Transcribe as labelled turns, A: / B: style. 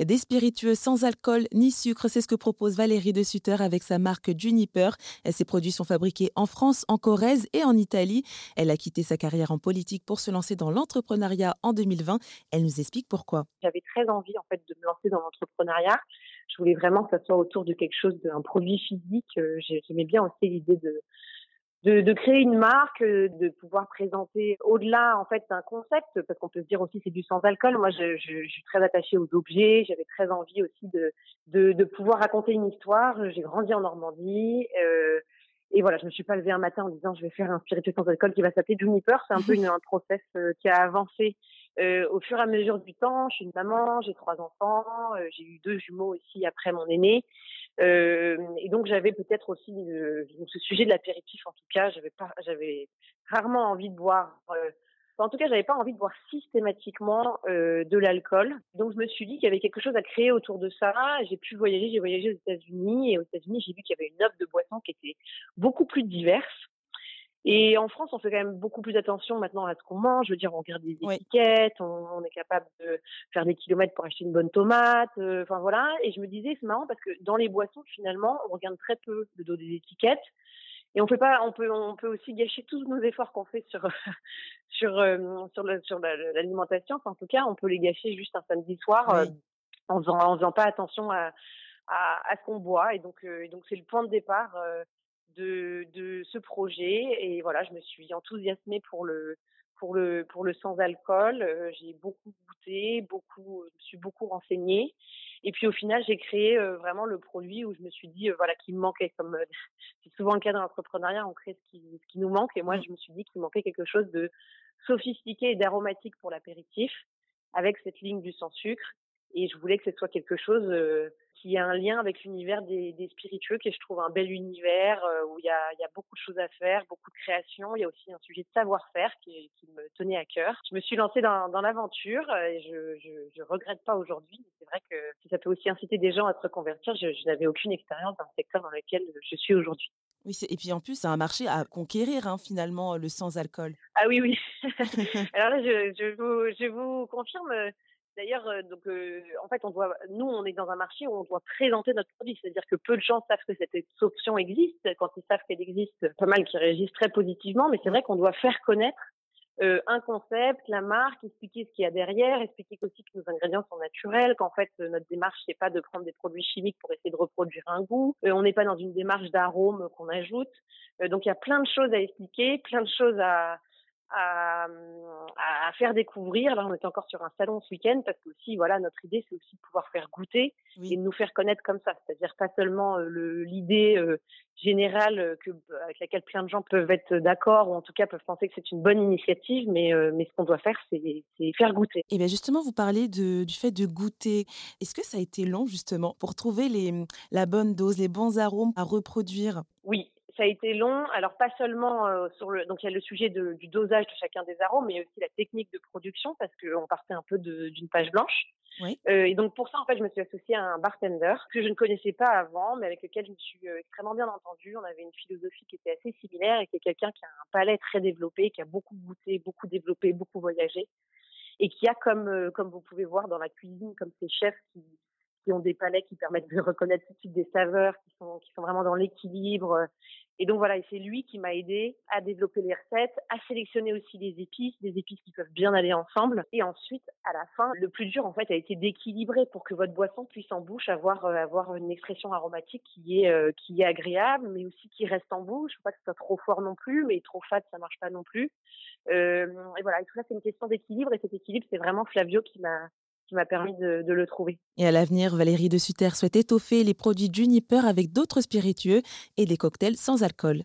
A: Des spiritueux sans alcool ni sucre, c'est ce que propose Valérie de Sutter avec sa marque Juniper. Ses produits sont fabriqués en France, en Corrèze et en Italie. Elle a quitté sa carrière en politique pour se lancer dans l'entrepreneuriat en 2020. Elle nous explique pourquoi.
B: J'avais très envie en fait de me lancer dans l'entrepreneuriat. Je voulais vraiment que ça soit autour de quelque chose d'un produit physique. Euh, j'aimais bien aussi l'idée de de, de, créer une marque, euh, de pouvoir présenter au-delà en fait d'un concept, parce qu'on peut se dire aussi c'est du sans alcool. Moi, je, je, je, suis très attachée aux objets. J'avais très envie aussi de, de, de pouvoir raconter une histoire. J'ai grandi en Normandie. Euh, et voilà, je me suis pas levée un matin en disant je vais faire un spiritueux sans alcool qui va s'appeler Juniper. C'est un peu une, un process euh, qui a avancé euh, au fur et à mesure du temps. Je suis une maman, j'ai trois enfants, euh, j'ai eu deux jumeaux aussi après mon aîné. Euh, et donc j'avais peut-être aussi ce sujet de l'apéritif en tout cas, j'avais j'avais rarement envie de boire. Euh, en tout cas, j'avais pas envie de boire systématiquement euh, de l'alcool. Donc je me suis dit qu'il y avait quelque chose à créer autour de ça. J'ai pu voyager, j'ai voyagé aux États-Unis et aux États-Unis, j'ai vu qu'il y avait une offre de boissons qui était beaucoup plus diverse. Et en France, on fait quand même beaucoup plus attention maintenant à ce qu'on mange. Je veux dire, on regarde des étiquettes, on, est capable de faire des kilomètres pour acheter une bonne tomate. Euh, enfin voilà. Et je me disais, c'est marrant parce que dans les boissons, finalement, on regarde très peu le dos des étiquettes. Et on peut pas, on peut, on peut aussi gâcher tous nos efforts qu'on fait sur sur euh, sur l'alimentation. Enfin, en tout cas, on peut les gâcher juste un samedi soir euh, en faisant en faisant pas attention à à, à ce qu'on boit. Et donc, donc c'est le point de départ de, de ce projet. Et voilà, je me suis enthousiasmée pour le, pour le, pour le sans alcool. Euh, j'ai beaucoup goûté, beaucoup, je me suis beaucoup renseignée. Et puis au final, j'ai créé euh, vraiment le produit où je me suis dit, euh, voilà, qu'il me manquait. Comme c'est souvent le cas dans l'entrepreneuriat, on crée ce qui, ce qui nous manque. Et moi, mmh. je me suis dit qu'il manquait quelque chose de sophistiqué et d'aromatique pour l'apéritif, avec cette ligne du sans sucre. Et je voulais que ce soit quelque chose qui a un lien avec l'univers des, des, spiritueux, qui est, je trouve, un bel univers euh, où il y a, y a, beaucoup de choses à faire, beaucoup de création. Il y a aussi un sujet de savoir-faire qui, qui, me tenait à cœur. Je me suis lancée dans, dans l'aventure et je, je, je regrette pas aujourd'hui. C'est vrai que si ça peut aussi inciter des gens à se reconvertir, je, je n'avais aucune expérience dans le secteur dans lequel je suis aujourd'hui.
A: Oui, et puis en plus, c'est un marché à conquérir, hein, finalement, le sans-alcool.
B: Ah oui, oui. Alors là, je, vous, je vous confirme, D'ailleurs, euh, donc, euh, en fait, on doit, nous, on est dans un marché où on doit présenter notre produit. C'est-à-dire que peu de gens savent que cette option existe. Quand ils savent qu'elle existe, pas mal qui réagissent très positivement. Mais c'est vrai qu'on doit faire connaître euh, un concept, la marque, expliquer ce qu'il y a derrière, expliquer aussi que nos ingrédients sont naturels, qu'en fait notre démarche c'est pas de prendre des produits chimiques pour essayer de reproduire un goût, on n'est pas dans une démarche d'arôme qu'on ajoute. donc il y a plein de choses à expliquer, plein de choses à, à, à, faire découvrir. Là, on est encore sur un salon ce week-end parce que aussi, voilà, notre idée, c'est aussi de pouvoir faire goûter et de nous faire connaître comme ça. C'est-à-dire pas seulement euh, l'idée euh, générale euh, que, avec laquelle plein de gens peuvent être d'accord ou en tout cas peuvent penser que c'est une bonne initiative, mais, mais ce qu'on doit faire, c'est faire goûter.
A: Et bien justement, vous parlez de, du fait de goûter. Est-ce que ça a été long justement pour trouver les, la bonne dose, les bons arômes à reproduire?
B: Oui, ça a été long. Alors pas seulement euh, sur le, donc il y a le sujet de, du dosage de chacun des arômes, mais aussi la technique de production parce qu'on partait un peu d'une page blanche. Oui. Euh, et donc pour ça en fait je me suis associée à un bartender que je ne connaissais pas avant, mais avec lequel je me suis euh, extrêmement bien entendue. On avait une philosophie qui était assez similaire et qui est quelqu'un qui a un palais très développé, qui a beaucoup goûté, beaucoup développé, beaucoup voyagé et qui a comme euh, comme vous pouvez voir dans la cuisine comme ces chefs qui qui ont des palais qui permettent de reconnaître tout de suite des saveurs qui sont qui sont vraiment dans l'équilibre. Et donc voilà, c'est lui qui m'a aidé à développer les recettes, à sélectionner aussi les épices, des épices qui peuvent bien aller ensemble. Et ensuite, à la fin, le plus dur en fait a été d'équilibrer pour que votre boisson puisse en bouche avoir euh, avoir une expression aromatique qui est euh, qui est agréable, mais aussi qui reste en bouche. Faut pas que ce soit trop fort non plus, mais trop fade ça marche pas non plus. Euh, et voilà, et tout ça c'est une question d'équilibre. Et cet équilibre, c'est vraiment Flavio qui m'a qui m'a permis de, le trouver.
A: Et à l'avenir, Valérie de Sutter souhaite étoffer les produits Juniper avec d'autres spiritueux et des cocktails sans alcool.